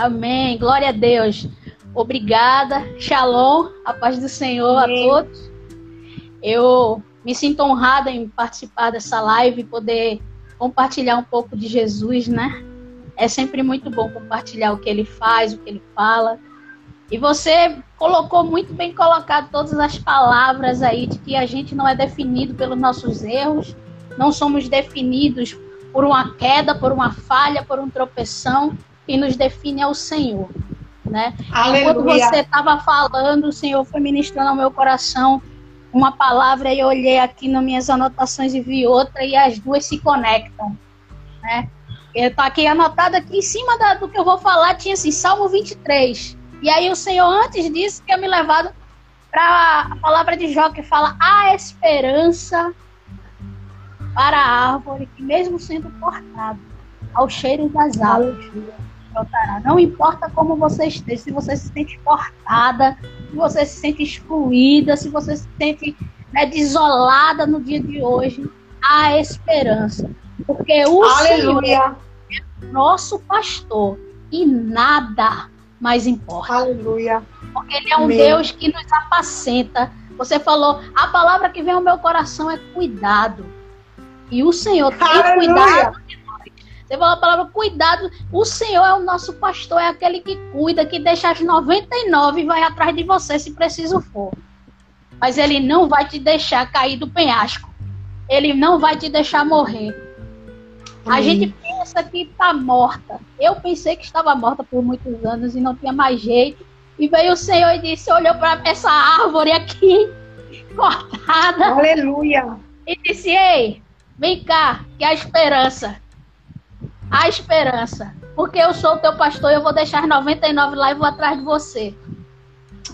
Amém. Glória a Deus. Obrigada. Shalom. A paz do Senhor Amém. a todos. Eu me sinto honrada em participar dessa live e poder compartilhar um pouco de Jesus, né? É sempre muito bom compartilhar o que ele faz, o que ele fala. E você colocou muito bem colocado todas as palavras aí de que a gente não é definido pelos nossos erros, não somos definidos por uma queda, por uma falha, por um tropeção. Quem nos define é o Senhor. Né? Enquanto você estava falando, o Senhor foi ministrando ao meu coração uma palavra e eu olhei aqui nas minhas anotações e vi outra e as duas se conectam. Né? Eu tô aqui anotado aqui em cima da, do que eu vou falar, tinha assim, Salmo 23. E aí o Senhor, antes disso, tinha me levado para a palavra de Jó, que fala a esperança para a árvore que, mesmo sendo cortada, ao cheiro das alas Não importa como você esteja, se você se sente cortada, se você se sente excluída, se você se sente né, desolada no dia de hoje, há esperança. Porque o Aleluia. Senhor é nosso pastor e nada mais importa. Aleluia. Porque Ele é um Amém. Deus que nos apacenta. Você falou, a palavra que vem ao meu coração é cuidado. E o Senhor tem Aleluia. cuidado de nós. Você falou a palavra cuidado. O Senhor é o nosso pastor, é aquele que cuida, que deixa as 99 e vai atrás de você se preciso for. Mas Ele não vai te deixar cair do penhasco. Ele não vai te deixar morrer. A gente pensa que está morta. Eu pensei que estava morta por muitos anos e não tinha mais jeito. E veio o Senhor e disse, olhou para essa árvore aqui, cortada. Aleluia. E disse, ei, vem cá, que há esperança. Há esperança. Porque eu sou o teu pastor e eu vou deixar 99 lá e vou atrás de você.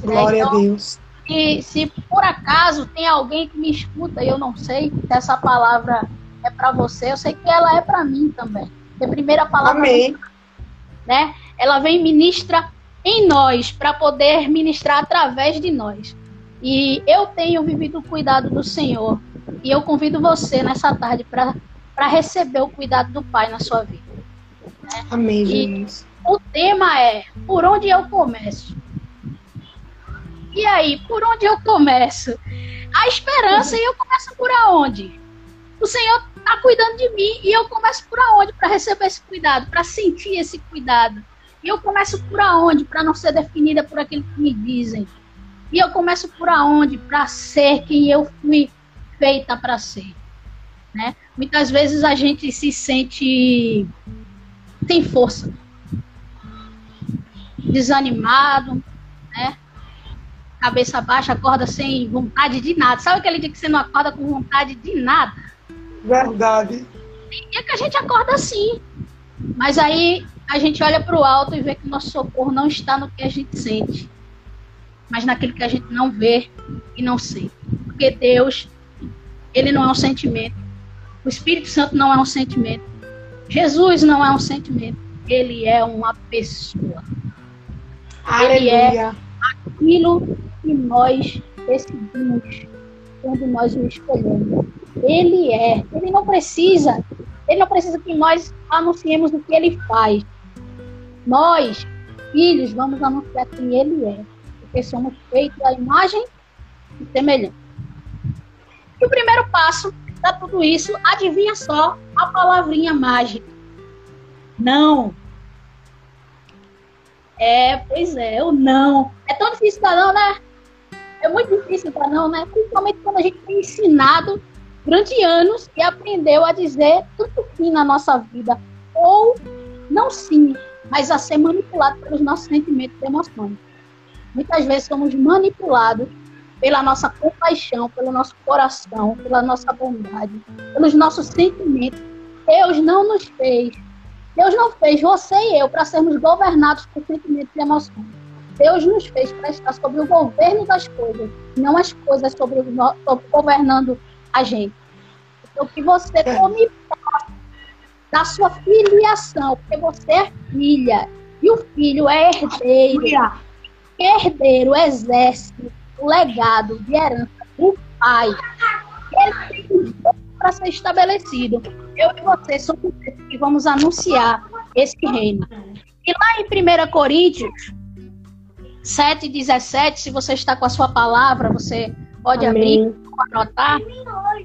Glória então, a Deus. E se por acaso tem alguém que me escuta e eu não sei se essa palavra é para você, eu sei que ela é para mim também. A primeira palavra, Amém. né? Ela vem ministra em nós para poder ministrar através de nós. E eu tenho vivido o cuidado do Senhor. E eu convido você nessa tarde para receber o cuidado do Pai na sua vida. Né? Amém, Jesus. o tema é: por onde eu começo? E aí, por onde eu começo? A esperança, e eu começo por aonde? O Senhor está cuidando de mim e eu começo por aonde para receber esse cuidado, para sentir esse cuidado. E eu começo por aonde para não ser definida por aquilo que me dizem. E eu começo por aonde para ser quem eu fui feita para ser. Né? Muitas vezes a gente se sente sem força, desanimado, né? cabeça baixa, acorda sem vontade de nada. Sabe aquele dia que você não acorda com vontade de nada? Verdade. Tem dia que a gente acorda assim. Mas aí a gente olha para o alto e vê que o nosso socorro não está no que a gente sente, mas naquilo que a gente não vê e não sente. Porque Deus, ele não é um sentimento. O Espírito Santo não é um sentimento. Jesus não é um sentimento. Ele é uma pessoa. Aleluia. Ele é aquilo que nós decidimos quando nós o escolhemos. Ele é. Ele não precisa. Ele não precisa que nós anunciemos o que ele faz. Nós, filhos, vamos anunciar quem ele é. Porque somos feitos à imagem e semelhança. E o primeiro passo para tudo isso, adivinha só a palavrinha mágica. Não. É, pois é, o não. É tão difícil dar não, né? É muito difícil dar não, né? Principalmente quando a gente é ensinado durante anos e aprendeu a dizer tudo sim na nossa vida. Ou não sim, mas a ser manipulado pelos nossos sentimentos e emoções. Muitas vezes somos manipulados pela nossa compaixão, pelo nosso coração, pela nossa bondade, pelos nossos sentimentos. Deus não nos fez. Deus não fez você e eu para sermos governados por sentimentos e emoções. Deus nos fez para estar sobre o governo das coisas, não as coisas sobre, sobre governando a gente. Então, que você é. tome posse da sua filiação, porque você é filha e o filho é herdeiro. Herdeiro exerce o legado de herança do pai. Ele tem para ser estabelecido. Eu e você somos que vamos anunciar esse reino. E lá em 1 Coríntios 7, 17, se você está com a sua palavra, você pode Amém. abrir, anotar.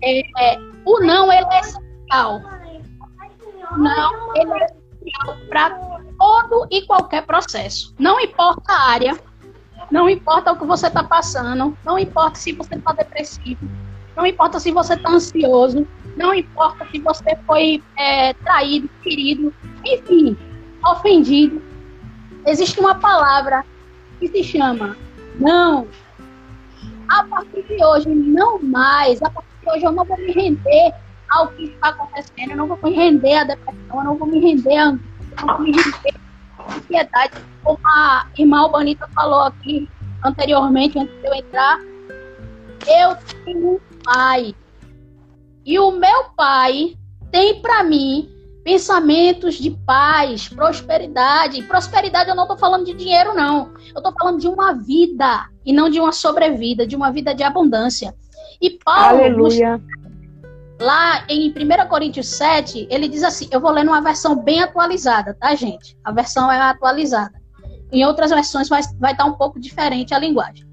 É, é, o não, ele é essencial. O não, ele é essencial para todo e qualquer processo. Não importa a área, não importa o que você está passando, não importa se você está depressivo, não importa se você está ansioso, não importa se você foi é, traído, ferido, enfim, ofendido. Existe uma palavra que se chama não. A partir de hoje, não mais. A partir de hoje, eu não vou me render ao que está acontecendo, eu não vou me render à depressão, eu não vou me render à angústia, eu não vou me render ansiedade. Como a irmã Bonita falou aqui anteriormente, antes de eu entrar, eu tenho um pai. E o meu pai tem para mim pensamentos de paz, prosperidade. Prosperidade eu não estou falando de dinheiro, não. Eu estou falando de uma vida e não de uma sobrevida, de uma vida de abundância. E Paulo, Aleluia. Lá em 1 Coríntios 7, ele diz assim: eu vou ler numa versão bem atualizada, tá, gente? A versão é atualizada. Em outras versões vai, vai estar um pouco diferente a linguagem.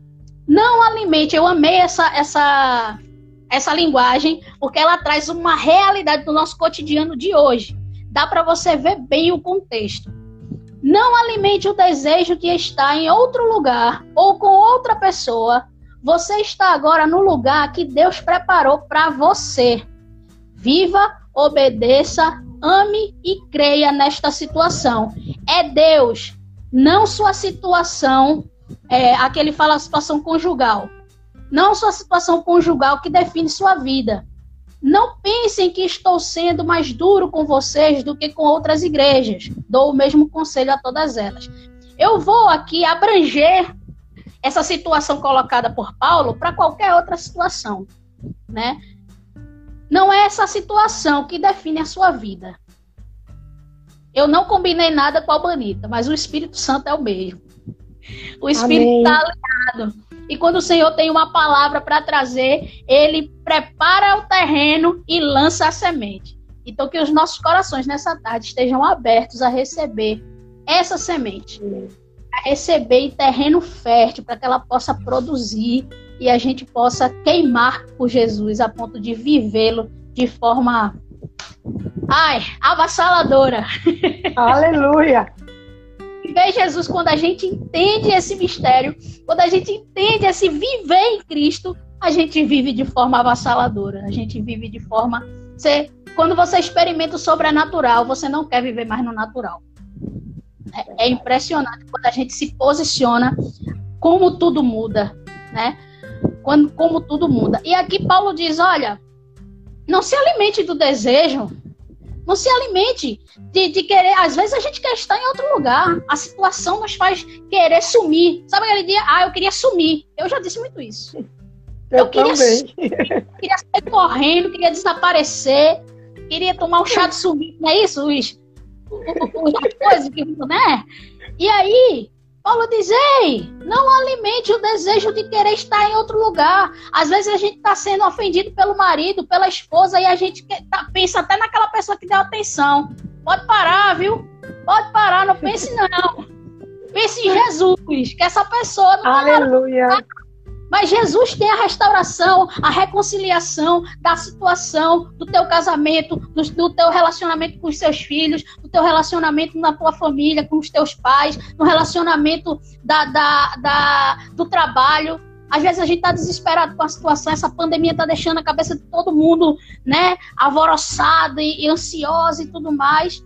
Não alimente, eu amei essa, essa, essa linguagem, porque ela traz uma realidade do nosso cotidiano de hoje dá para você ver bem o contexto. Não alimente o desejo de estar em outro lugar ou com outra pessoa. Você está agora no lugar que Deus preparou para você. Viva, obedeça, ame e creia nesta situação. É Deus, não sua situação. É, aqui ele fala a situação conjugal. Não sua situação conjugal que define sua vida. Não pensem que estou sendo mais duro com vocês do que com outras igrejas. Dou o mesmo conselho a todas elas. Eu vou aqui abranger essa situação colocada por Paulo para qualquer outra situação, né? Não é essa situação que define a sua vida. Eu não combinei nada com a Albanita, mas o Espírito Santo é o mesmo. O Espírito está alinhado. E quando o Senhor tem uma palavra para trazer, ele prepara o terreno e lança a semente. Então, que os nossos corações nessa tarde estejam abertos a receber essa semente, a receber terreno fértil, para que ela possa produzir e a gente possa queimar por Jesus a ponto de vivê-lo de forma, ai, avassaladora. Aleluia! ver Jesus, quando a gente entende esse mistério, quando a gente entende esse viver em Cristo, a gente vive de forma avassaladora. A gente vive de forma. Você, quando você experimenta o sobrenatural, você não quer viver mais no natural. É, é impressionante quando a gente se posiciona, como tudo muda, né? Quando, como tudo muda. E aqui Paulo diz: olha, não se alimente do desejo não se alimente de, de, querer. Às vezes a gente quer estar em outro lugar. A situação nos faz querer sumir. Sabe aquele dia? Ah, eu queria sumir. Eu já disse muito isso. Eu, eu queria, queria sair correndo, queria desaparecer, queria tomar um chá de sumir. Não é isso, Luiz? Coisa que, né? E aí, Paulo diz: Ei, não alimente o desejo de querer estar em outro lugar. Às vezes a gente está sendo ofendido pelo marido, pela esposa, e a gente tá, pensa até naquela pessoa que deu atenção. Pode parar, viu? Pode parar, não pense não. Pense em Jesus, que essa pessoa não Aleluia. Mas Jesus tem a restauração, a reconciliação da situação do teu casamento, do, do, teu relacionamento com os seus filhos, do teu relacionamento na tua família, com os teus pais, no relacionamento da, da, da do trabalho. Às vezes a gente está desesperado com a situação, essa pandemia está deixando a cabeça de todo mundo, né, alvoroçada e, e ansiosa e tudo mais.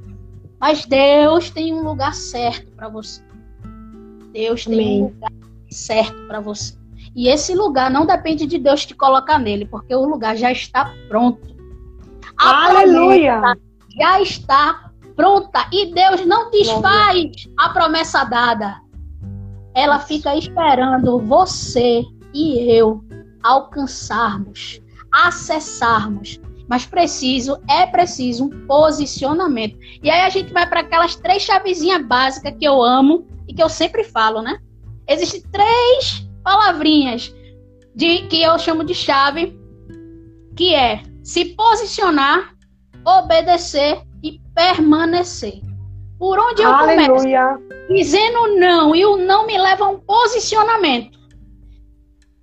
Mas Deus tem um lugar certo para você. Deus tem Amém. um lugar certo para você. E esse lugar não depende de Deus te colocar nele, porque o lugar já está pronto. A Aleluia! Já está pronta. E Deus não desfaz a promessa dada. Ela fica esperando você e eu alcançarmos, acessarmos. Mas preciso, é preciso um posicionamento. E aí a gente vai para aquelas três chavezinhas básicas que eu amo e que eu sempre falo, né? Existem três palavrinhas de que eu chamo de chave, que é se posicionar, obedecer e permanecer. Por onde eu Aleluia. começo? Dizendo não, e o não me leva a um posicionamento.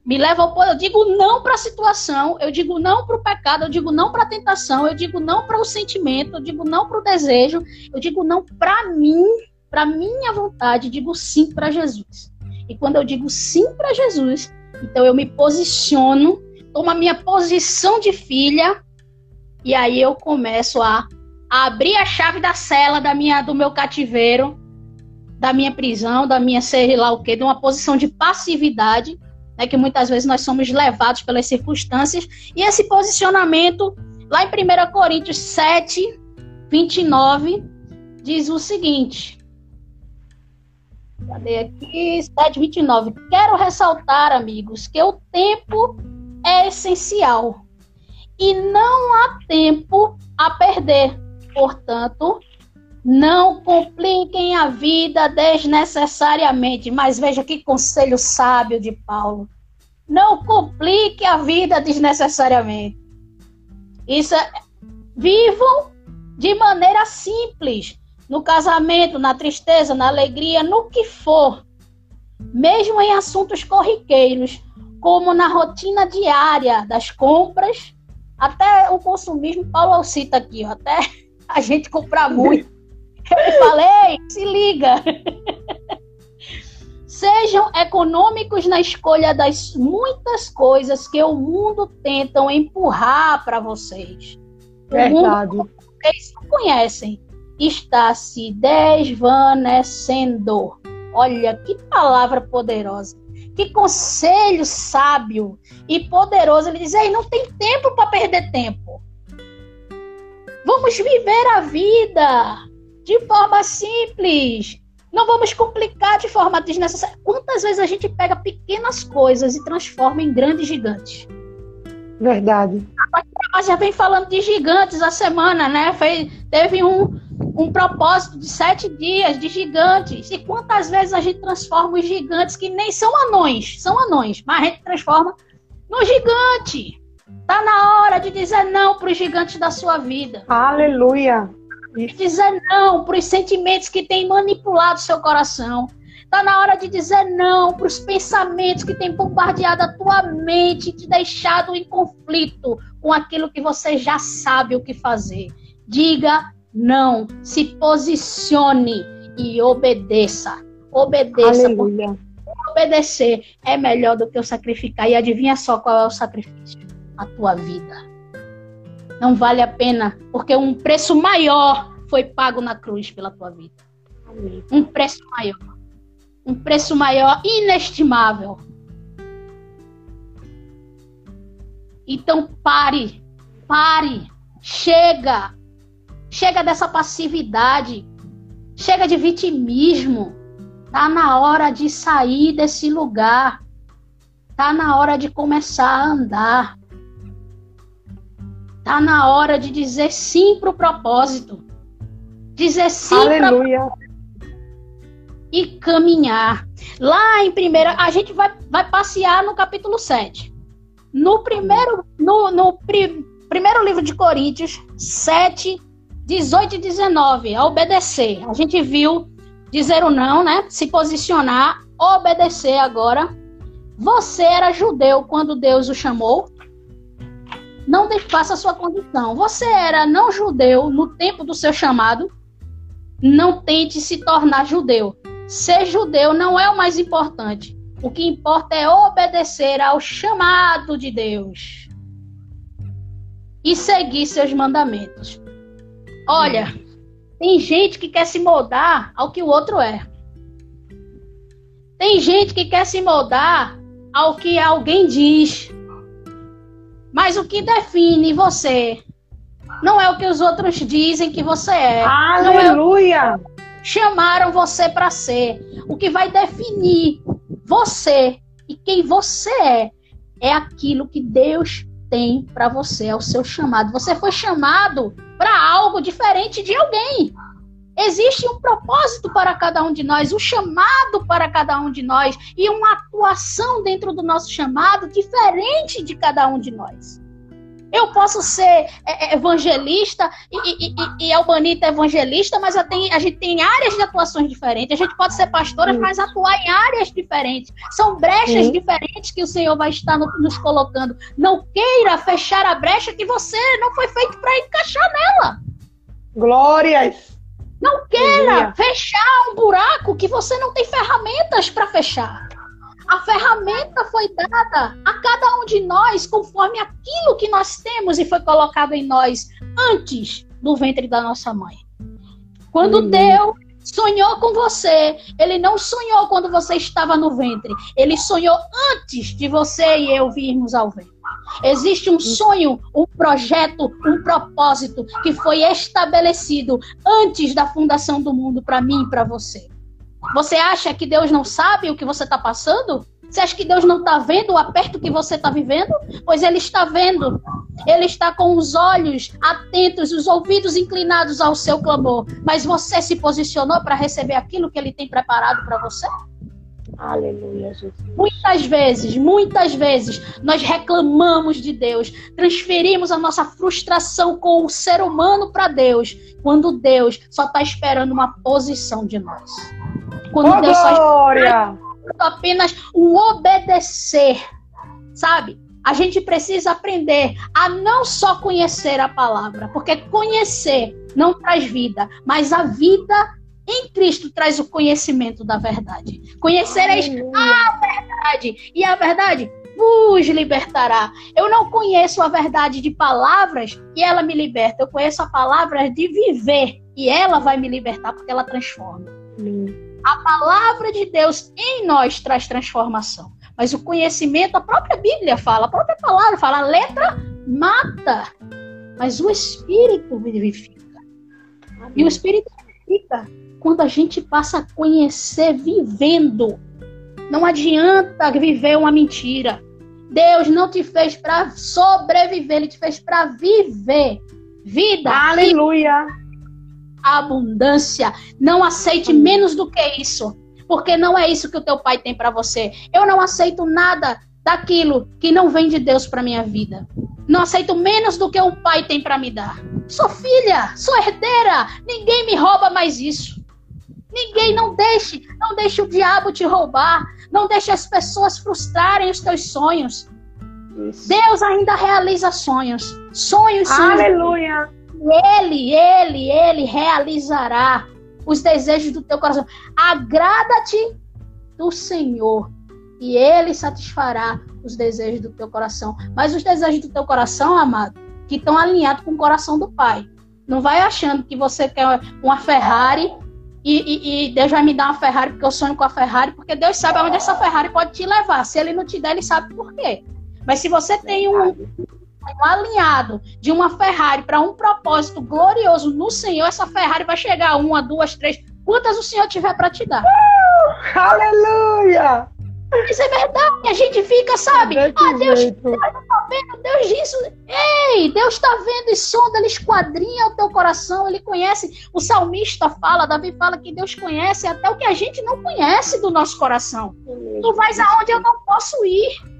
Me leva ao eu digo não para a situação, eu digo não para o pecado, eu digo não para a tentação, eu digo não para o sentimento, eu digo não para o desejo, eu digo não para mim, para minha vontade, digo sim para Jesus. E quando eu digo sim para Jesus, então eu me posiciono, tomo a minha posição de filha e aí eu começo a abrir a chave da cela da minha, do meu cativeiro, da minha prisão, da minha sei lá o quê, de uma posição de passividade, né, que muitas vezes nós somos levados pelas circunstâncias. E esse posicionamento, lá em 1 Coríntios 7, 29, diz o seguinte. Cadê aqui? 7, 29. Quero ressaltar, amigos, que o tempo é essencial e não há tempo a perder. Portanto, não compliquem a vida desnecessariamente. Mas veja que conselho sábio de Paulo. Não complique a vida desnecessariamente. Isso é... Vivam de maneira simples. No casamento, na tristeza, na alegria, no que for. Mesmo em assuntos corriqueiros, como na rotina diária das compras, até o consumismo, Paulo cita aqui, ó, até a gente comprar muito. Eu falei, se liga. Sejam econômicos na escolha das muitas coisas que o mundo tentam empurrar para vocês. Verdade. O mundo, vocês não conhecem, está se desvanecendo. Olha que palavra poderosa. Que conselho sábio e poderoso. Ele diz: Ei, não tem tempo para perder tempo. Vamos viver a vida de forma simples. Não vamos complicar de forma desnecessária. Quantas vezes a gente pega pequenas coisas e transforma em grandes gigantes? Verdade. A já vem falando de gigantes a semana, né? Foi, teve um, um propósito de sete dias de gigantes. E quantas vezes a gente transforma os gigantes que nem são anões, são anões, mas a gente transforma no gigante. Tá na hora de dizer não para os gigantes da sua vida. Aleluia. Dizer não para os sentimentos que têm manipulado seu coração. Tá na hora de dizer não para os pensamentos que têm bombardeado a tua mente, te deixado em conflito com aquilo que você já sabe o que fazer. Diga não, se posicione e obedeça. Obedeça. Aleluia. Obedecer é melhor do que o sacrificar. E adivinha só qual é o sacrifício? A tua vida. Não vale a pena, porque um preço maior foi pago na cruz pela tua vida. Um preço maior. Um preço maior inestimável. Então pare, pare, chega, chega dessa passividade, chega de vitimismo. Tá na hora de sair desse lugar. Tá na hora de começar a andar. Tá na hora de dizer sim para o propósito. Dizer sim Aleluia. Pra... E caminhar. Lá em primeira, a gente vai, vai passear no capítulo 7. No primeiro, no, no pri, primeiro livro de Coríntios, 7, 18 e 19, a obedecer. A gente viu dizer o não, né? Se posicionar, obedecer agora. Você era judeu quando Deus o chamou? não desfaça a sua condição. Você era não judeu no tempo do seu chamado, não tente se tornar judeu. Ser judeu não é o mais importante. O que importa é obedecer ao chamado de Deus e seguir seus mandamentos. Olha, tem gente que quer se moldar ao que o outro é. Tem gente que quer se moldar ao que alguém diz. Mas o que define você não é o que os outros dizem que você é. Aleluia! É chamaram você para ser. O que vai definir você e quem você é é aquilo que Deus tem para você, é o seu chamado. Você foi chamado para algo diferente de alguém. Existe um propósito para cada um de nós, um chamado para cada um de nós e uma atuação dentro do nosso chamado diferente de cada um de nós. Eu posso ser é, é, evangelista e, e, e, e Albanita evangelista, mas tenho, a gente tem áreas de atuações diferentes. A gente pode ser pastora, Sim. mas atuar em áreas diferentes. São brechas Sim. diferentes que o Senhor vai estar no, nos colocando. Não queira fechar a brecha que você não foi feito para encaixar nela. Glórias! Não queira fechar um buraco que você não tem ferramentas para fechar. A ferramenta foi dada a cada um de nós conforme aquilo que nós temos e foi colocado em nós antes do ventre da nossa mãe. Quando uhum. Deus sonhou com você, ele não sonhou quando você estava no ventre, ele sonhou antes de você e eu virmos ao ventre. Existe um sonho, um projeto, um propósito que foi estabelecido antes da fundação do mundo para mim e para você. Você acha que Deus não sabe o que você está passando? Você acha que Deus não está vendo o aperto que você está vivendo? Pois Ele está vendo. Ele está com os olhos atentos, os ouvidos inclinados ao seu clamor. Mas você se posicionou para receber aquilo que Ele tem preparado para você? Aleluia, Jesus. Muitas vezes, muitas vezes, nós reclamamos de Deus, transferimos a nossa frustração com o ser humano para Deus, quando Deus só está esperando uma posição de nós. Quando oh, Deus só está apenas um obedecer, sabe? A gente precisa aprender a não só conhecer a palavra, porque conhecer não traz vida, mas a vida em Cristo traz o conhecimento da verdade. Conhecereis a verdade, e a verdade vos libertará. Eu não conheço a verdade de palavras e ela me liberta. Eu conheço a palavra de viver e ela vai me libertar porque ela transforma. A palavra de Deus em nós traz transformação. Mas o conhecimento, a própria Bíblia fala, a própria palavra fala, a letra mata, mas o Espírito vivifica. E o Espírito vivifica quando a gente passa a conhecer vivendo. Não adianta viver uma mentira. Deus não te fez para sobreviver, ele te fez para viver. Vida. Aleluia. Abundância. Não aceite menos do que isso, porque não é isso que o teu pai tem para você. Eu não aceito nada daquilo que não vem de Deus para minha vida. Não aceito menos do que o pai tem para me dar. Sou filha, sou herdeira, ninguém me rouba mais isso. Ninguém, não deixe, não deixe o diabo te roubar, não deixe as pessoas frustrarem os teus sonhos. Isso. Deus ainda realiza sonhos. Sonhos, sonhos. Aleluia. Ele, ele, ele realizará os desejos do teu coração. Agrada-te do Senhor e ele satisfará os desejos do teu coração. Mas os desejos do teu coração, amado, que estão alinhados com o coração do Pai. Não vai achando que você quer uma Ferrari e, e, e, Deus vai me dar uma Ferrari porque eu sonho com a Ferrari, porque Deus sabe aonde essa Ferrari pode te levar. Se ele não te der, ele sabe por quê. Mas se você tem um, alinhado de uma Ferrari para um propósito glorioso no Senhor, essa Ferrari vai chegar uma, duas, três, quantas o Senhor tiver para te dar. Uh, aleluia! Isso é verdade. A gente fica, sabe? Ah, Deus, Deus tá vendo, Deus disso. Ei, Deus está vendo e sonda, ele esquadrinha o teu coração, ele conhece. O salmista fala, Davi fala que Deus conhece até o que a gente não conhece do nosso coração. Tu vais aonde eu não posso ir.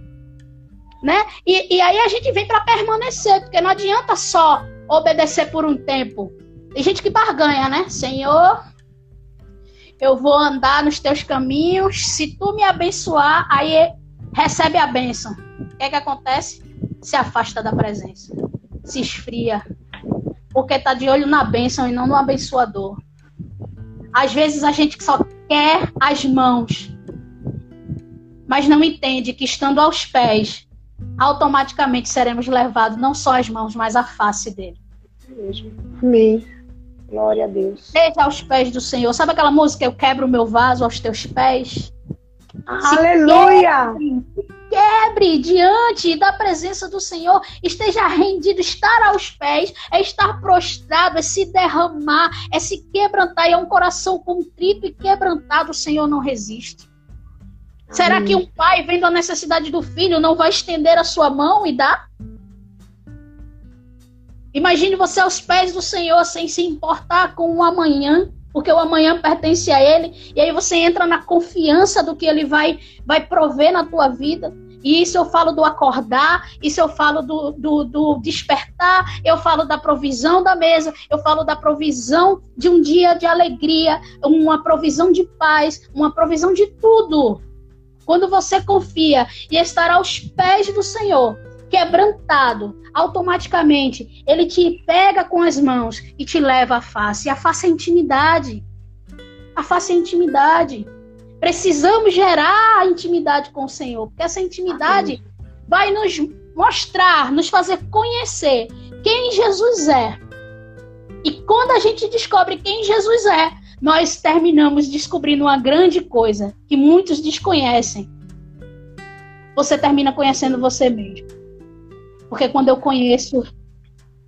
Né? E, e aí a gente vem para permanecer, porque não adianta só obedecer por um tempo. Tem gente que barganha, né? Senhor, eu vou andar nos teus caminhos. Se tu me abençoar, aí recebe a bênção. O que é que acontece? Se afasta da presença, se esfria, porque tá de olho na bênção e não no abençoador. Às vezes a gente só quer as mãos, mas não entende que estando aos pés, automaticamente seremos levados não só as mãos, mas a face dele. Amém. Glória a Deus. Seja aos pés do Senhor. Sabe aquela música Eu quebro o meu vaso aos teus pés? Aleluia! Quebre, quebre diante da presença do Senhor. Esteja rendido. Estar aos pés é estar prostrado, é se derramar, é se quebrantar. E é um coração contrito e quebrantado. O Senhor não resiste. Será que um pai, vendo a necessidade do filho, não vai estender a sua mão e dar? Imagine você aos pés do Senhor sem se importar com o amanhã, porque o amanhã pertence a Ele, e aí você entra na confiança do que Ele vai, vai prover na tua vida. E isso eu falo do acordar, isso eu falo do, do, do, despertar, eu falo da provisão da mesa, eu falo da provisão de um dia de alegria, uma provisão de paz, uma provisão de tudo. Quando você confia e estar aos pés do Senhor, quebrantado, automaticamente ele te pega com as mãos e te leva à face. E a face é intimidade. A face é intimidade. Precisamos gerar a intimidade com o Senhor, porque essa intimidade vai nos mostrar, nos fazer conhecer quem Jesus é. E quando a gente descobre quem Jesus é, nós terminamos descobrindo uma grande coisa que muitos desconhecem. Você termina conhecendo você mesmo. Porque quando eu conheço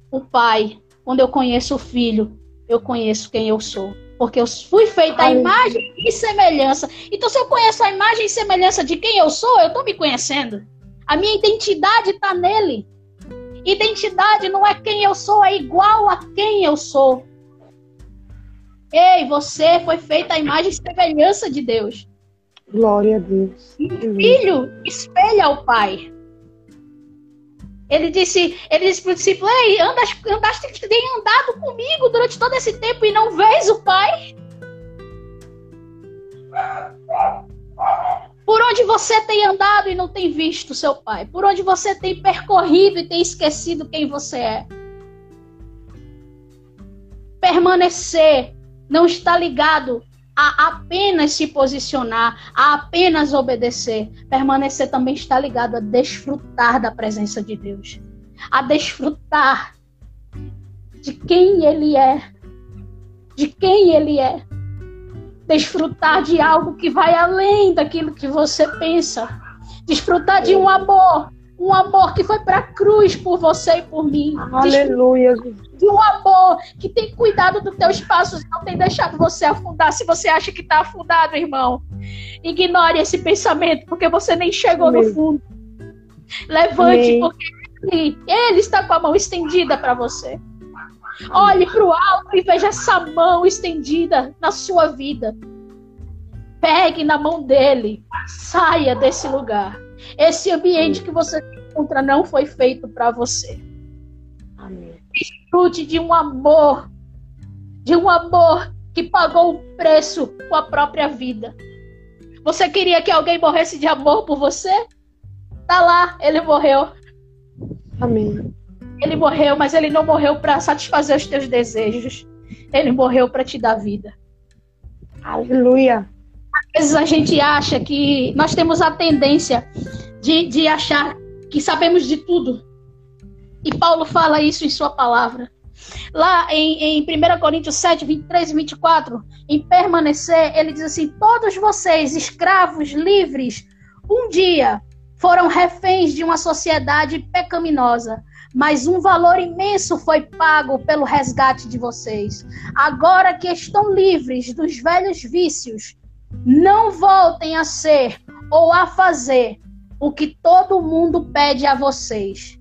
o Pai, quando eu conheço o Filho, eu conheço quem eu sou porque eu fui feita a imagem e semelhança. Então, se eu conheço a imagem e semelhança de quem eu sou, eu estou me conhecendo. A minha identidade está nele. Identidade não é quem eu sou, é igual a quem eu sou. Ei, você foi feita a imagem e semelhança de Deus. Glória a Deus. filho espelha o pai. Ele disse, ele disse para o discípulo, Ei, andas, andaste, tem andado comigo durante todo esse tempo e não vês o Pai? Por onde você tem andado e não tem visto seu Pai? Por onde você tem percorrido e tem esquecido quem você é? Permanecer não está ligado a apenas se posicionar, a apenas obedecer. Permanecer também está ligado a desfrutar da presença de Deus, a desfrutar de quem Ele é, de quem Ele é. Desfrutar de algo que vai além daquilo que você pensa. Desfrutar de um amor um amor que foi para a cruz por você e por mim. Aleluia. De um amor que tem cuidado dos teus passos, não tem deixado você afundar. Se você acha que está afundado, irmão, ignore esse pensamento, porque você nem chegou Amém. no fundo. Levante, Amém. porque ele, ele está com a mão estendida para você. Olhe para o alto e veja essa mão estendida na sua vida. Pegue na mão dele. Saia desse lugar. Esse ambiente que você encontra não foi feito para você. Amém. Desfrute de um amor, de um amor que pagou o preço com a própria vida. Você queria que alguém morresse de amor por você? Tá lá, ele morreu. Amém. Ele morreu, mas ele não morreu para satisfazer os teus desejos. Ele morreu para te dar vida. Aleluia vezes a gente acha que nós temos a tendência de, de achar que sabemos de tudo. E Paulo fala isso em sua palavra. Lá em, em 1 Coríntios 7, 23 e 24, em permanecer, ele diz assim: Todos vocês, escravos livres, um dia foram reféns de uma sociedade pecaminosa, mas um valor imenso foi pago pelo resgate de vocês. Agora que estão livres dos velhos vícios, não voltem a ser ou a fazer o que todo mundo pede a vocês.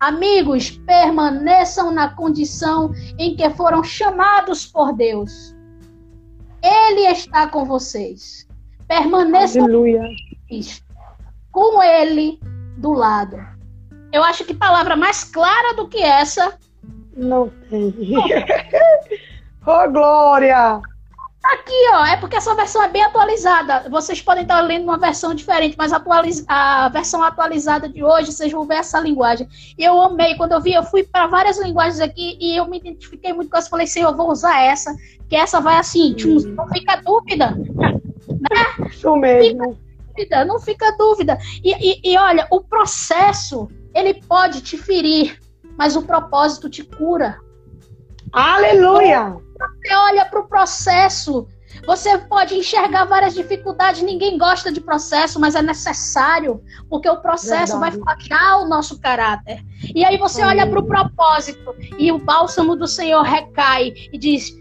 Amigos, permaneçam na condição em que foram chamados por Deus. Ele está com vocês. Permaneçam Aleluia. com Ele do lado. Eu acho que palavra mais clara do que essa. Não tem. oh, glória! Aqui, ó, é porque essa versão é bem atualizada. Vocês podem estar lendo uma versão diferente, mas atualiz... a versão atualizada de hoje, vocês vão ver essa linguagem. E eu amei, quando eu vi, eu fui para várias linguagens aqui e eu me identifiquei muito com essa. Falei, Senhor, eu vou usar essa, que essa vai assim, tchum, não fica dúvida. Né? Isso mesmo. Fica dúvida, não fica dúvida. E, e, e olha, o processo, ele pode te ferir, mas o propósito te cura. Aleluia! Você olha para o processo. Você pode enxergar várias dificuldades. Ninguém gosta de processo, mas é necessário, porque o processo Verdade. vai forjar o nosso caráter. E aí você olha para o propósito e o bálsamo do Senhor recai e diz: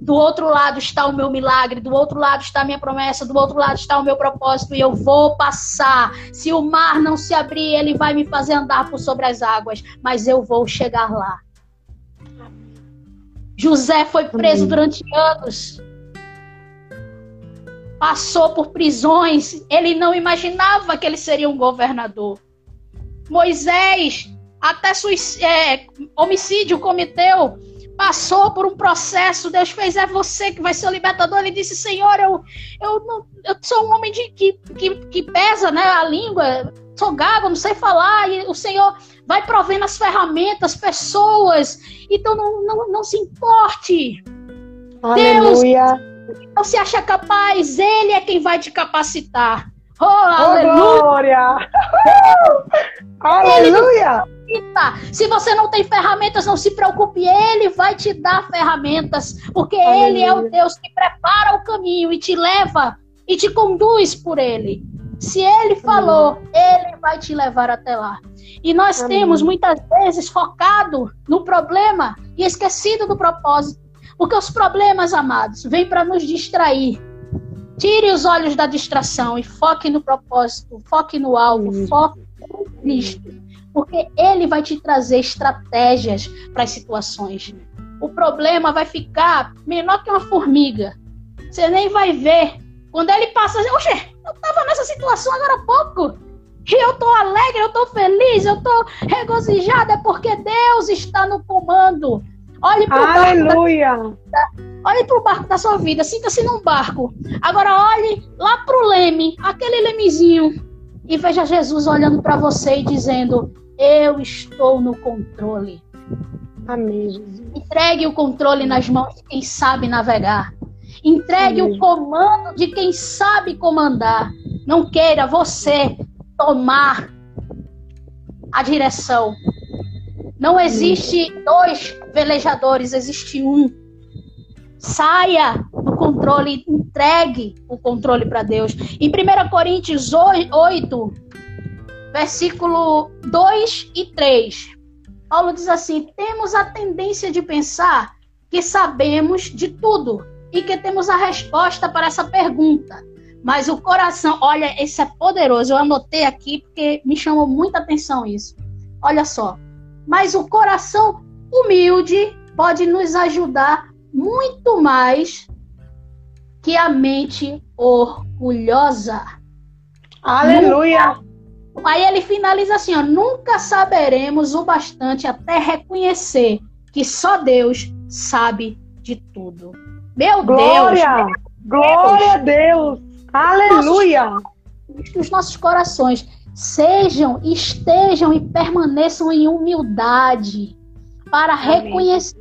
do outro lado está o meu milagre, do outro lado está a minha promessa, do outro lado está o meu propósito e eu vou passar. Se o mar não se abrir, ele vai me fazer andar por sobre as águas, mas eu vou chegar lá. José foi preso Amém. durante anos. passou por prisões, ele não imaginava que ele seria um governador. Moisés, até é, homicídio cometeu, passou por um processo, Deus fez, é você que vai ser o libertador. Ele disse, Senhor, eu, eu, não, eu sou um homem de, que, que, que pesa né, a língua, sou gago, não sei falar, e o Senhor vai provendo as ferramentas, pessoas, então não, não, não se importe. Aleluia. Deus não se acha capaz, Ele é quem vai te capacitar. Oh, oh aleluia! Glória. aleluia! Se você não tem ferramentas, não se preocupe, Ele vai te dar ferramentas, porque aleluia. Ele é o Deus que prepara o caminho e te leva e te conduz por Ele. Se Ele falou, Ele vai te levar até lá. E nós Amém. temos muitas vezes focado no problema e esquecido do propósito. Porque os problemas, amados, vêm para nos distrair. Tire os olhos da distração e foque no propósito, foque no alvo, Amém. foque no Cristo. Porque Ele vai te trazer estratégias para as situações. O problema vai ficar menor que uma formiga. Você nem vai ver. Quando ele passa, oxe, eu estava nessa situação agora há pouco. E eu tô alegre, eu tô feliz, eu tô regozijada, é porque Deus está no comando. Olhe para o barco. Da, olhe para o barco da sua vida, sinta-se num barco. Agora olhe lá para o leme, aquele lemezinho, e veja Jesus olhando para você e dizendo: Eu estou no controle. Amém, Jesus. Entregue o controle nas mãos de quem sabe navegar. Entregue Amém. o comando de quem sabe comandar. Não queira você tomar a direção. Não existe dois velejadores, existe um. Saia do controle, entregue o controle para Deus. Em 1 Coríntios 8, versículo 2 e 3, Paulo diz assim: temos a tendência de pensar que sabemos de tudo e que temos a resposta para essa pergunta. Mas o coração, olha, esse é poderoso. Eu anotei aqui porque me chamou muita atenção isso. Olha só. Mas o coração humilde pode nos ajudar muito mais que a mente orgulhosa. Aleluia! Nunca... Aí ele finaliza assim: ó, nunca saberemos o bastante até reconhecer que só Deus sabe de tudo. Meu Glória! Deus! Glória a Deus! Aleluia! Que os nossos corações sejam, estejam e permaneçam em humildade para Amém. reconhecer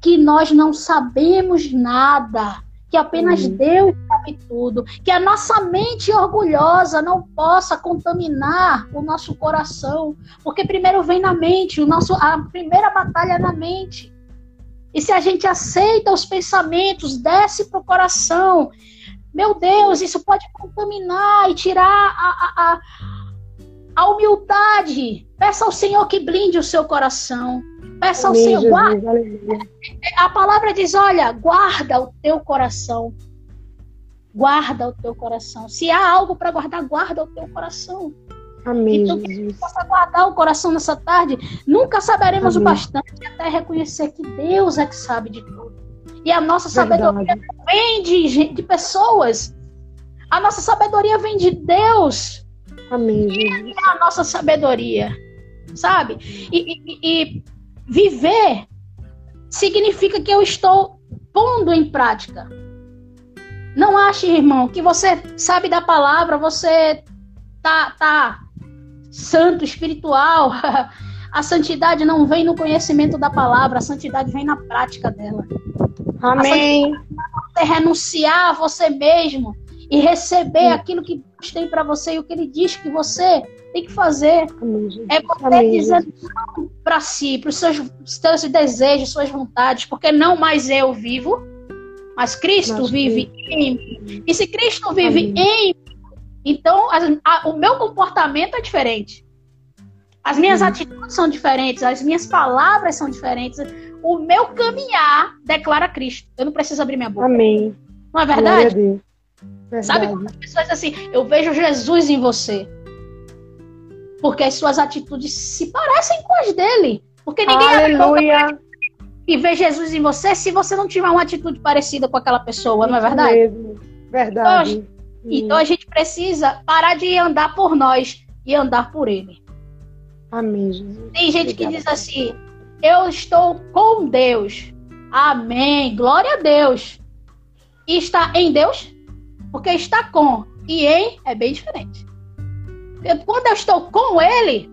que nós não sabemos nada, que apenas Amém. Deus sabe tudo, que a nossa mente orgulhosa não possa contaminar o nosso coração, porque primeiro vem na mente, o nosso a primeira batalha é na mente. E se a gente aceita os pensamentos, desce para o coração meu Deus, isso pode contaminar e tirar a, a, a humildade. Peça ao Senhor que blinde o seu coração. Peça ao Amém, Senhor, guarda. A palavra diz: olha, guarda o teu coração. Guarda o teu coração. Se há algo para guardar, guarda o teu coração. Amém. Então, que Jesus. possa guardar o coração nessa tarde. Nunca saberemos Amém. o bastante até reconhecer que Deus é que sabe de tudo. E a nossa Verdade. sabedoria vem de, de pessoas. A nossa sabedoria vem de Deus. Amém. Jesus. É a nossa sabedoria, sabe? E, e, e, viver significa que eu estou pondo em prática. Não ache, irmão, que você sabe da palavra, você tá, tá santo, espiritual. A santidade não vem no conhecimento da palavra, a santidade vem na prática dela. Amém. Você renunciar a você mesmo e receber Sim. aquilo que Deus tem para você e o que Ele diz que você tem que fazer. Amém, é você Amém, dizer não para si, para os seus, seus desejos, suas vontades, porque não mais eu vivo, mas Cristo Nossa, vive em mim. E se Cristo vive Amém. em mim, então a, a, o meu comportamento é diferente. As minhas atitudes são diferentes, as minhas palavras são diferentes o meu caminhar declara Cristo. Eu não preciso abrir minha boca. Amém. Não é verdade? verdade. Sabe quando as pessoas assim, eu vejo Jesus em você. Porque as suas atitudes se parecem com as dele. Porque ninguém Aleluia. e vê Jesus em você se você não tiver uma atitude parecida com aquela pessoa, não é verdade? Mesmo. Verdade. Então, então a gente precisa parar de andar por nós e andar por Ele. Amém, Jesus. Tem gente Obrigada. que diz assim: Eu estou com Deus. Amém. Glória a Deus. E está em Deus? Porque está com. E em é bem diferente. Quando eu estou com Ele,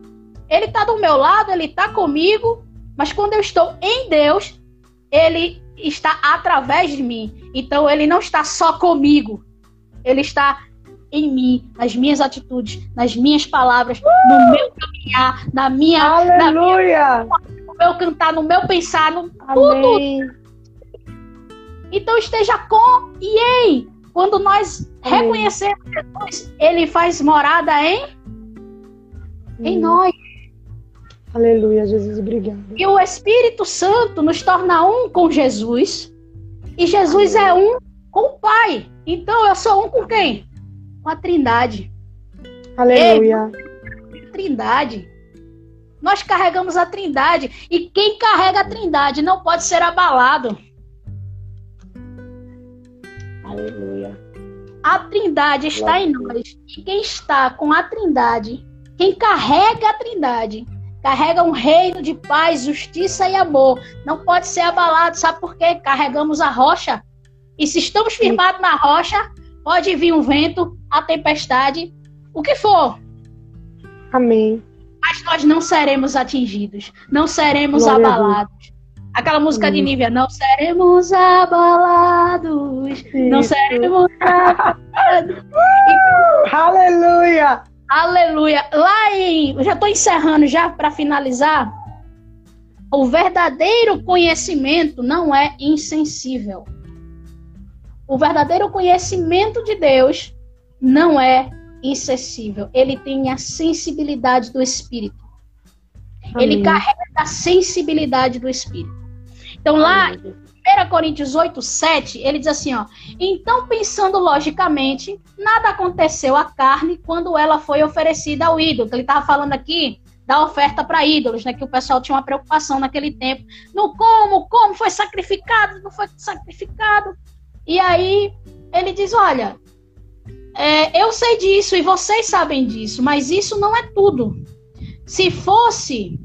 Ele está do meu lado, Ele está comigo. Mas quando eu estou em Deus, Ele está através de mim. Então Ele não está só comigo. Ele está em mim, nas minhas atitudes, nas minhas palavras, uh! no meu caminhar, na minha, Aleluia! Na minha, no meu cantar, no meu pensar, no Amém. tudo. Então esteja com e em. Quando nós Amém. reconhecemos Jesus, ele faz morada em em nós. Aleluia, Jesus, obrigado. E o Espírito Santo nos torna um com Jesus. E Jesus Amém. é um com o Pai. Então eu sou um com quem? Com a Trindade. Aleluia. Ei, trindade. Nós carregamos a Trindade. E quem carrega a Trindade não pode ser abalado. Aleluia. A Trindade está em nós. E quem está com a Trindade, quem carrega a Trindade, carrega um reino de paz, justiça e amor. Não pode ser abalado. Sabe por quê? Carregamos a rocha. E se estamos firmados na rocha, pode vir um vento, a tempestade, o que for. Amém. Mas nós não seremos atingidos, não seremos Glória abalados. Aquela música Amém. de Nívia, não seremos abalados, Isso. não seremos abalados. Uh, aleluia! Aleluia. Lá em. Eu já estou encerrando já para finalizar. O verdadeiro conhecimento não é insensível. O verdadeiro conhecimento de Deus não é insensível. Ele tem a sensibilidade do Espírito. Amém. Ele carrega a sensibilidade do Espírito. Então, lá em 1 Coríntios 8, 7, ele diz assim: ó, Então, pensando logicamente, nada aconteceu à carne quando ela foi oferecida ao ídolo. Ele estava falando aqui da oferta para ídolos, né? Que o pessoal tinha uma preocupação naquele tempo. No como, como foi sacrificado, não foi sacrificado. E aí ele diz: olha, é, eu sei disso e vocês sabem disso, mas isso não é tudo. Se fosse,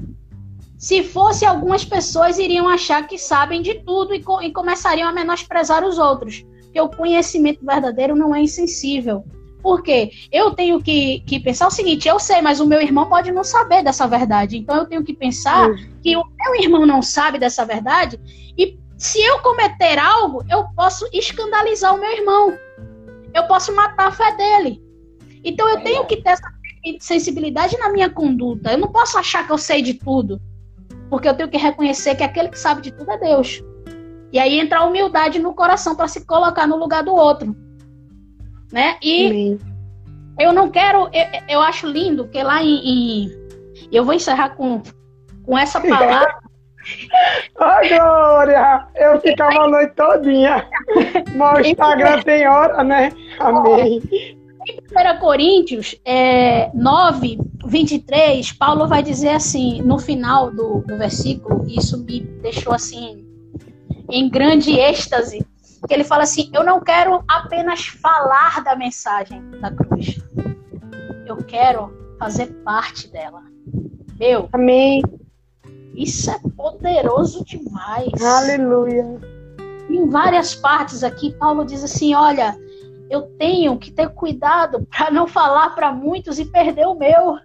se fosse, algumas pessoas iriam achar que sabem de tudo e, co e começariam a menosprezar os outros. Porque o conhecimento verdadeiro não é insensível. Por quê? Eu tenho que, que pensar o seguinte: eu sei, mas o meu irmão pode não saber dessa verdade. Então eu tenho que pensar que o meu irmão não sabe dessa verdade e se eu cometer algo, eu posso escandalizar o meu irmão. Eu posso matar a fé dele. Então eu tenho que ter essa sensibilidade na minha conduta. Eu não posso achar que eu sei de tudo. Porque eu tenho que reconhecer que aquele que sabe de tudo é Deus. E aí entra a humildade no coração para se colocar no lugar do outro. Né? E Amém. eu não quero. Eu, eu, acho lindo que lá em, em. Eu vou encerrar com, com essa palavra. Ai, Glória! Eu ficava a noite todinha. Mas o Instagram tem hora, né? Amém. Em 1 Coríntios é, 9, 23, Paulo vai dizer assim, no final do, do versículo, e isso me deixou assim, em grande êxtase, que ele fala assim: Eu não quero apenas falar da mensagem da cruz, eu quero fazer parte dela. Meu, Amém. Isso é poderoso demais. Aleluia. Em várias partes aqui, Paulo diz assim: olha, eu tenho que ter cuidado para não falar para muitos e perder o meu.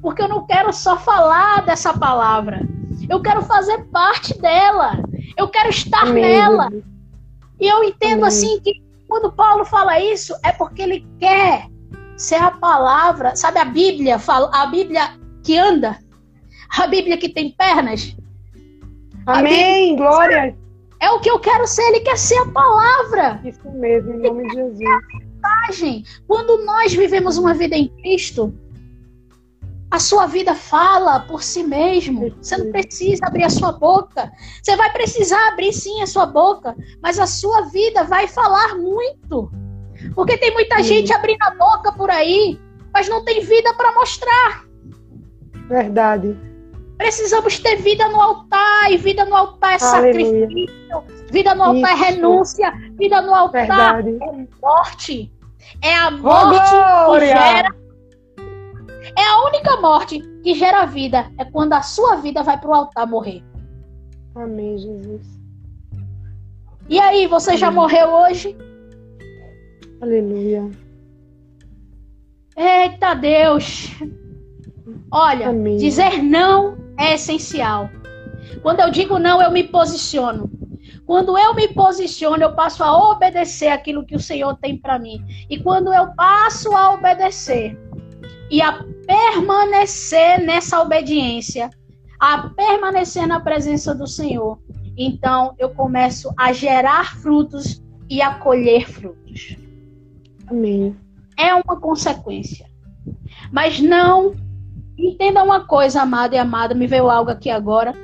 Porque eu não quero só falar dessa palavra. Eu quero fazer parte dela. Eu quero estar Amém. nela. E eu entendo Amém. assim que quando Paulo fala isso, é porque ele quer ser a palavra, sabe a Bíblia, a Bíblia que anda, a Bíblia que tem pernas. Amém, glória. É o que eu quero ser, ele quer ser a palavra. Isso mesmo, em nome de Jesus. Quando nós vivemos uma vida em Cristo, a sua vida fala por si mesmo. Você não precisa abrir a sua boca. Você vai precisar abrir sim a sua boca, mas a sua vida vai falar muito. Porque tem muita sim. gente abrindo a boca por aí, mas não tem vida para mostrar. Verdade Precisamos ter vida no altar, e vida no altar é Aleluia. sacrifício, vida no altar é Isso. é renúncia, vida no altar Verdade. é morte. É a morte oh, que gera. É a única morte que gera vida. É quando a sua vida vai para o altar morrer. Amém, Jesus. E aí, você Amém. já morreu hoje? Aleluia. Eita Deus! Olha, Amém. dizer não é essencial. Quando eu digo não, eu me posiciono. Quando eu me posiciono, eu passo a obedecer aquilo que o Senhor tem para mim. E quando eu passo a obedecer e a permanecer nessa obediência, a permanecer na presença do Senhor, então eu começo a gerar frutos e a colher frutos. Amém. É uma consequência. Mas não entenda uma coisa, amada e amada, me veio algo aqui agora.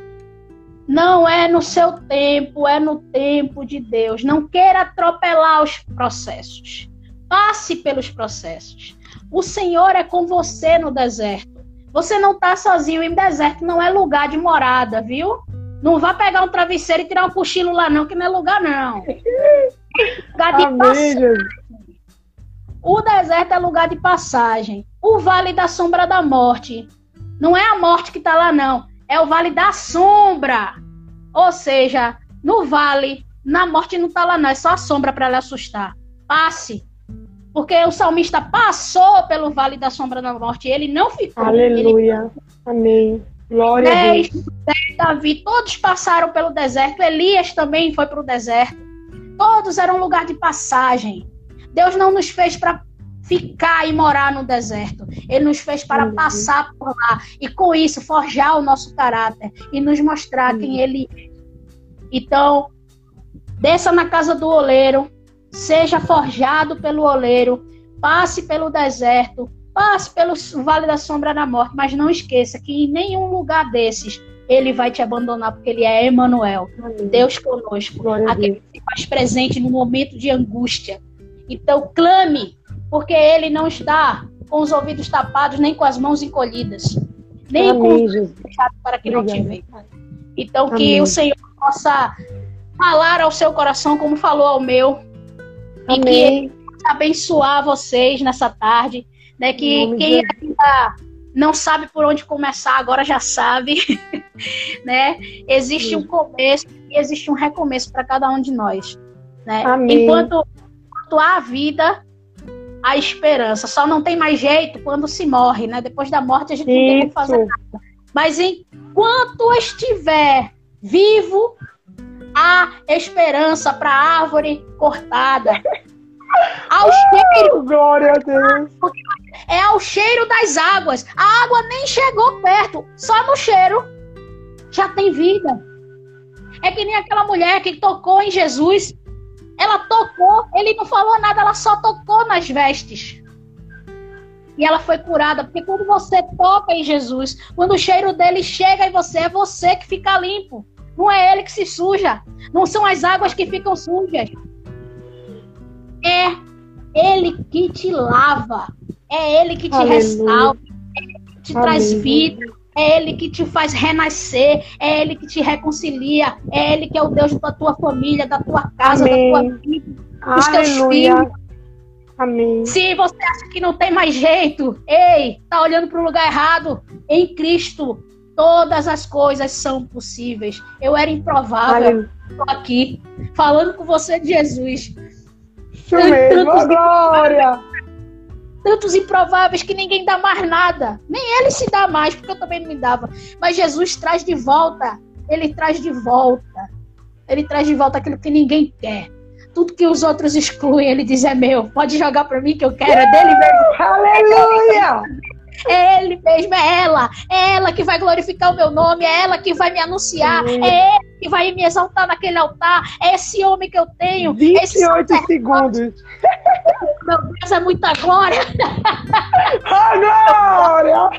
Não é no seu tempo, é no tempo de Deus. Não queira atropelar os processos. Passe pelos processos. O Senhor é com você no deserto. Você não está sozinho em deserto, não é lugar de morada, viu? Não vá pegar um travesseiro e tirar um cochilo lá, não, que não é lugar, não. lugar de Amém, passagem. O deserto é lugar de passagem. O vale da sombra da morte. Não é a morte que está lá, não é o vale da sombra. Ou seja, no vale, na morte não está lá, não, é só a sombra para lhe assustar. Passe. Porque o salmista passou pelo vale da sombra da morte, ele não ficou. Aleluia. Ele... Amém. Glória Dez, a Deus. Davi, todos passaram pelo deserto. Elias também foi para o deserto. Todos eram lugar de passagem. Deus não nos fez para ficar e morar no deserto. Ele nos fez para uhum. passar por lá e com isso forjar o nosso caráter e nos mostrar uhum. quem ele é. Então, desça na casa do oleiro, seja forjado pelo oleiro, passe pelo deserto, passe pelo vale da sombra da morte, mas não esqueça que em nenhum lugar desses ele vai te abandonar, porque ele é Emmanuel, Deus conosco, Glória aquele que se faz presente no momento de angústia. Então, clame, porque ele não está com os ouvidos tapados, nem com as mãos encolhidas, nem Amém, com os olhos fechados para que Obrigada. não te veja. Então, Amém. que o Senhor possa falar ao seu coração, como falou ao meu, Amém. e que ele possa abençoar vocês nessa tarde, né? Que quem ainda não sabe por onde começar, agora já sabe, né? Existe Sim. um começo e existe um recomeço para cada um de nós, né? Enquanto, enquanto há vida, a esperança. Só não tem mais jeito quando se morre, né? Depois da morte a gente Isso. não tem que fazer nada. Mas enquanto estiver vivo, há esperança para a árvore cortada. Ao cheiro. Glória a Deus. É ao cheiro das águas. A água nem chegou perto, só no cheiro já tem vida. É que nem aquela mulher que tocou em Jesus ela tocou, ele não falou nada, ela só tocou nas vestes. E ela foi curada, porque quando você toca em Jesus, quando o cheiro dele chega em você, é você que fica limpo. Não é ele que se suja. Não são as águas que ficam sujas. É ele que te lava. É ele que te Aleluia. restaura. É ele que te Aleluia. traz vida é Ele que te faz renascer, é Ele que te reconcilia, é Ele que é o Deus da tua família, da tua casa, Amém. da tua vida, dos Aleluia. teus filhos. Amém. Se você acha que não tem mais jeito, ei, tá olhando para o lugar errado. Em Cristo, todas as coisas são possíveis. Eu era improvável. Estou aqui falando com você de Jesus. Isso mesmo, glória! Tantos improváveis que ninguém dá mais nada. Nem ele se dá mais, porque eu também não me dava. Mas Jesus traz de volta. Ele traz de volta. Ele traz de volta aquilo que ninguém quer. Tudo que os outros excluem, ele diz é meu. Pode jogar para mim que eu quero. É dele mesmo. Aleluia! É ele mesmo, é ela. É ela que vai glorificar o meu nome. É ela que vai me anunciar. É ele que vai me exaltar naquele altar. É esse homem que eu tenho. 28 esse segundos. Meu Deus, é muita glória. A glória!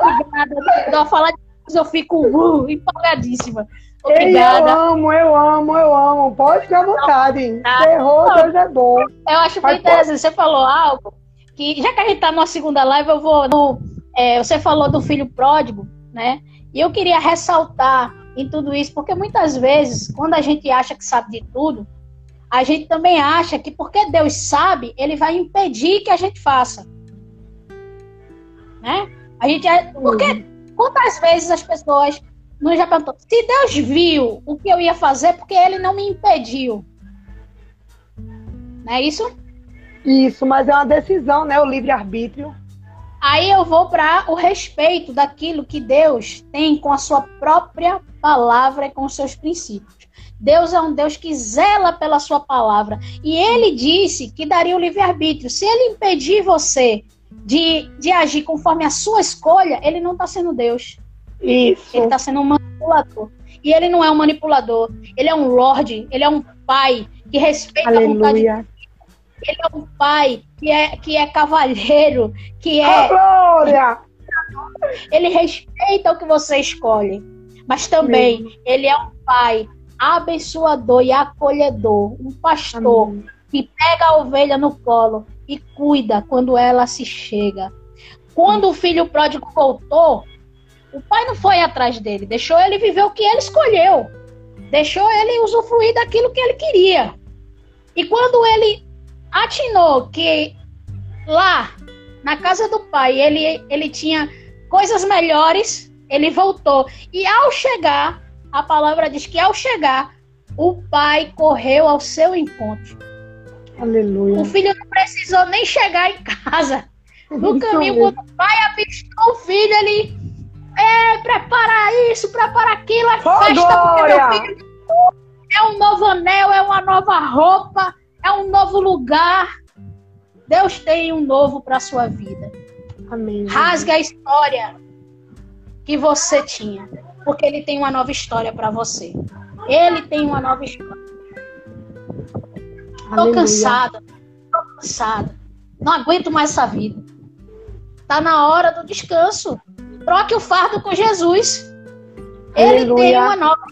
Obrigada. Falar de eu fico uh, empolgadíssima. Obrigada. Ei, eu amo, eu amo, eu amo. Pode ficar à vontade. Tá. Terror, Deus é bom. Eu acho muito interessante. Você falou algo que, já que a gente tá numa segunda live, eu vou. No, é, você falou do filho pródigo, né? E eu queria ressaltar em tudo isso, porque muitas vezes, quando a gente acha que sabe de tudo, a gente também acha que porque Deus sabe, ele vai impedir que a gente faça. Né? A gente é, porque quantas vezes as pessoas não já perguntou, se Deus viu o que eu ia fazer, porque ele não me impediu. Não é isso? Isso, mas é uma decisão, né? O livre-arbítrio. Aí eu vou para o respeito daquilo que Deus tem com a sua própria palavra e com os seus princípios. Deus é um Deus que zela pela sua palavra. E ele disse que daria o livre-arbítrio. Se ele impedir você de, de agir conforme a sua escolha, ele não está sendo Deus. Isso. Ele está sendo um manipulador. E ele não é um manipulador. Ele é um Lorde. Ele é um pai que respeita Aleluia. a vontade de ele é um pai que é, que é cavalheiro, que é. Oh, glória! Ele respeita o que você escolhe. Mas também Amém. ele é um pai abençoador e acolhedor, um pastor Amém. que pega a ovelha no colo e cuida quando ela se chega. Quando o filho pródigo voltou, o pai não foi atrás dele, deixou ele viver o que ele escolheu, deixou ele usufruir daquilo que ele queria. E quando ele atinou que lá na casa do pai ele, ele tinha coisas melhores, ele voltou. E ao chegar, a palavra diz que ao chegar, o pai correu ao seu encontro. Aleluia. O filho não precisou nem chegar em casa. No caminho, quando o pai avistou o filho, ele é, prepara isso, prepara aquilo, é oh, festa glória! porque meu filho é um novo anel, é uma nova roupa, é um novo lugar. Deus tem um novo para sua vida. Amém. Rasga a história que você tinha, porque ele tem uma nova história para você. Ele tem uma nova história. Tô cansada, tô cansada. Não aguento mais essa vida. Tá na hora do descanso. Troque o fardo com Jesus. Ele Aleluia. tem uma nova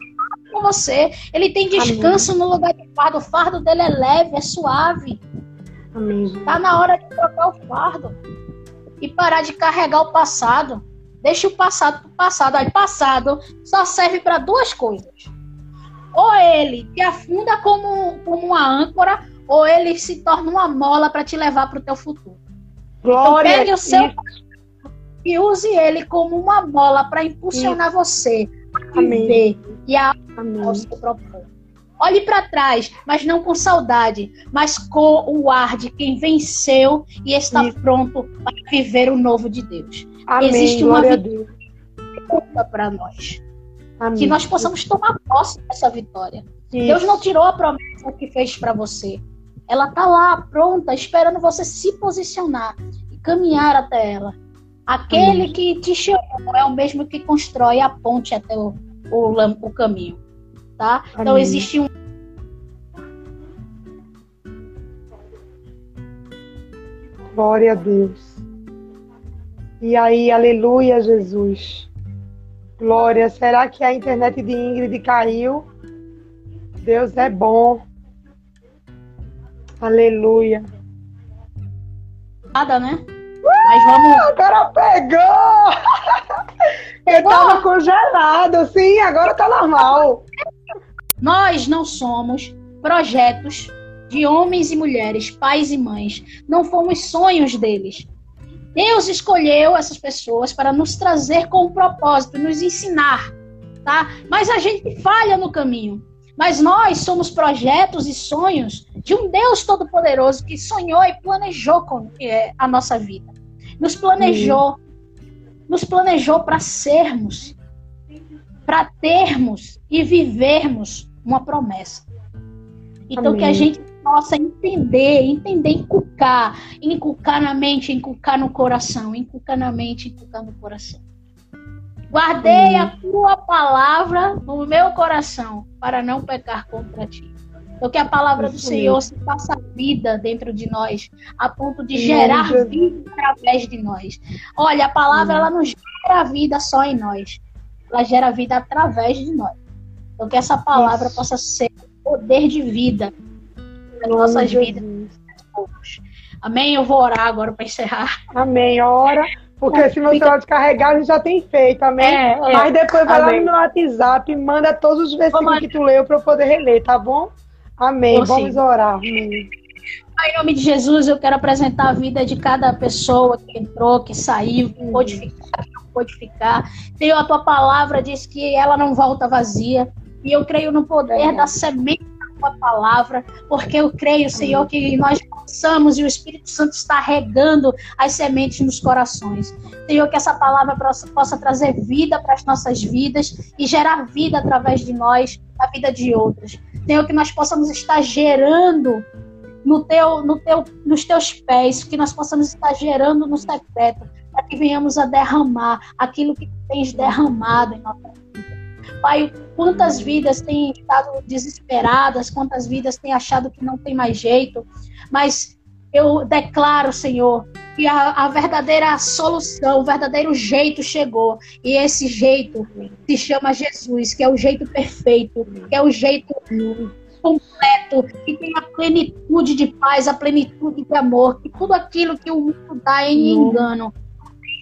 com você. Ele tem descanso Amém. no lugar de fardo. O fardo dele é leve, é suave. Amém. Tá na hora de trocar o fardo. E parar de carregar o passado. Deixa o passado pro passado. Aí passado só serve para duas coisas. Ou ele te afunda como, como uma âncora, ou ele se torna uma mola para te levar para o teu futuro. Glória então pegue o seu e use ele como uma mola para impulsionar Isso. você a viver e a ao seu propósito. Olhe para trás, mas não com saudade, mas com o ar de quem venceu e está Isso. pronto para viver o novo de Deus. Amém. Existe uma vitória para nós. Amém. Que nós possamos tomar posse dessa vitória. Isso. Deus não tirou a promessa que fez para você. Ela está lá, pronta, esperando você se posicionar e caminhar até ela. Aquele Amém. que te chamou é o mesmo que constrói a ponte até o, o, o caminho tá? Então, Amém. Então existe um Glória a Deus. E aí, aleluia, Jesus. Glória. Será que a internet de Ingrid caiu? Deus é bom. Aleluia. Nada, né? Mas vamos. Agora pegou! Eu tava congelado, sim, agora tá normal. Nós não somos projetos de homens e mulheres, pais e mães. Não fomos sonhos deles. Deus escolheu essas pessoas para nos trazer com o propósito, nos ensinar, tá? Mas a gente falha no caminho. Mas nós somos projetos e sonhos de um Deus Todo-Poderoso que sonhou e planejou com, é, a nossa vida. Nos planejou, nos planejou para sermos, para termos e vivermos uma promessa. Então Amém. que a gente possa entender, entender, inculcar, inculcar na mente, inculcar no coração, inculcar na mente, inculcar no coração. Guardei Amém. a tua palavra no meu coração para não pecar contra ti. Então que a palavra do Senhor se faça vida dentro de nós, a ponto de gerar vida através de nós. Olha, a palavra ela não gera vida só em nós, ela gera vida através de nós. Então, que essa palavra Isso. possa ser poder de vida nas nossas vidas. Amém? Eu vou orar agora para encerrar. Amém. Ora. Porque se meu celular descarregar, a gente já tem feito, amém? É, é. Mas depois vai amém. lá no meu WhatsApp, manda todos os versículos que tu leu para eu poder reler, tá bom? Amém. Vamos orar. Amém. Em nome de Jesus, eu quero apresentar a vida de cada pessoa que entrou, que saiu, que pôde ficar, que não pôde ficar. Senhor, a tua palavra diz que ela não volta vazia. E eu creio no poder da semente da tua palavra, porque eu creio, Senhor, que nós possamos e o Espírito Santo está regando as sementes nos corações. Senhor, que essa palavra possa trazer vida para as nossas vidas e gerar vida através de nós, na vida de outros. Senhor, que nós possamos estar gerando no teu, no teu, nos teus pés, que nós possamos estar gerando no secreto, para que venhamos a derramar aquilo que tens derramado em nossa vida. Pai, quantas vidas têm estado desesperadas, quantas vidas têm achado que não tem mais jeito, mas eu declaro, Senhor, que a, a, verdadeira solução, o verdadeiro jeito chegou. E esse jeito se chama Jesus, que é o jeito perfeito, que é o jeito completo, que tem a plenitude de paz, a plenitude de amor, que tudo aquilo que o mundo dá em engano,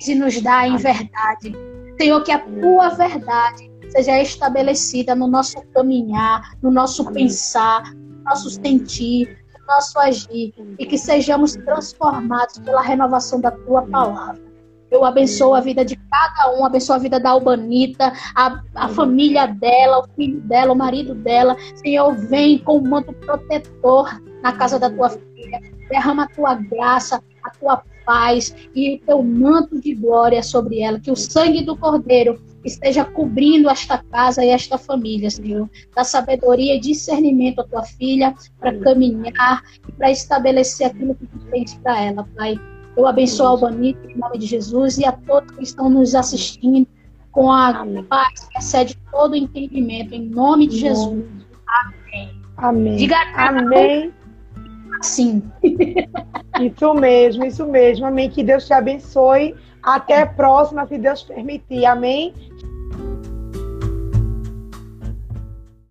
se nos dá em verdade. Senhor, que a tua verdade seja estabelecida no nosso caminhar, no nosso pensar, no nosso sentir, no nosso agir, e que sejamos transformados pela renovação da tua palavra. Eu abençoo a vida de cada um, abençoo a vida da Albanita, a, a família dela, o filho dela, o marido dela. Senhor, vem com o manto protetor na casa da tua filha. Derrama a tua graça, a tua paz e o teu manto de glória sobre ela. Que o sangue do Cordeiro esteja cobrindo esta casa e esta família, Senhor. Dá sabedoria e discernimento à tua filha para caminhar e para estabelecer aquilo que tu tens para ela, Pai. Eu abençoo a Albanita em nome de Jesus e a todos que estão nos assistindo com a Amém. paz que excede todo entendimento, em nome de Jesus. Amém. Amém. Diga Amém. Sim. Isso mesmo, isso mesmo. Amém. Que Deus te abençoe. Até a próxima, se Deus permitir. Amém.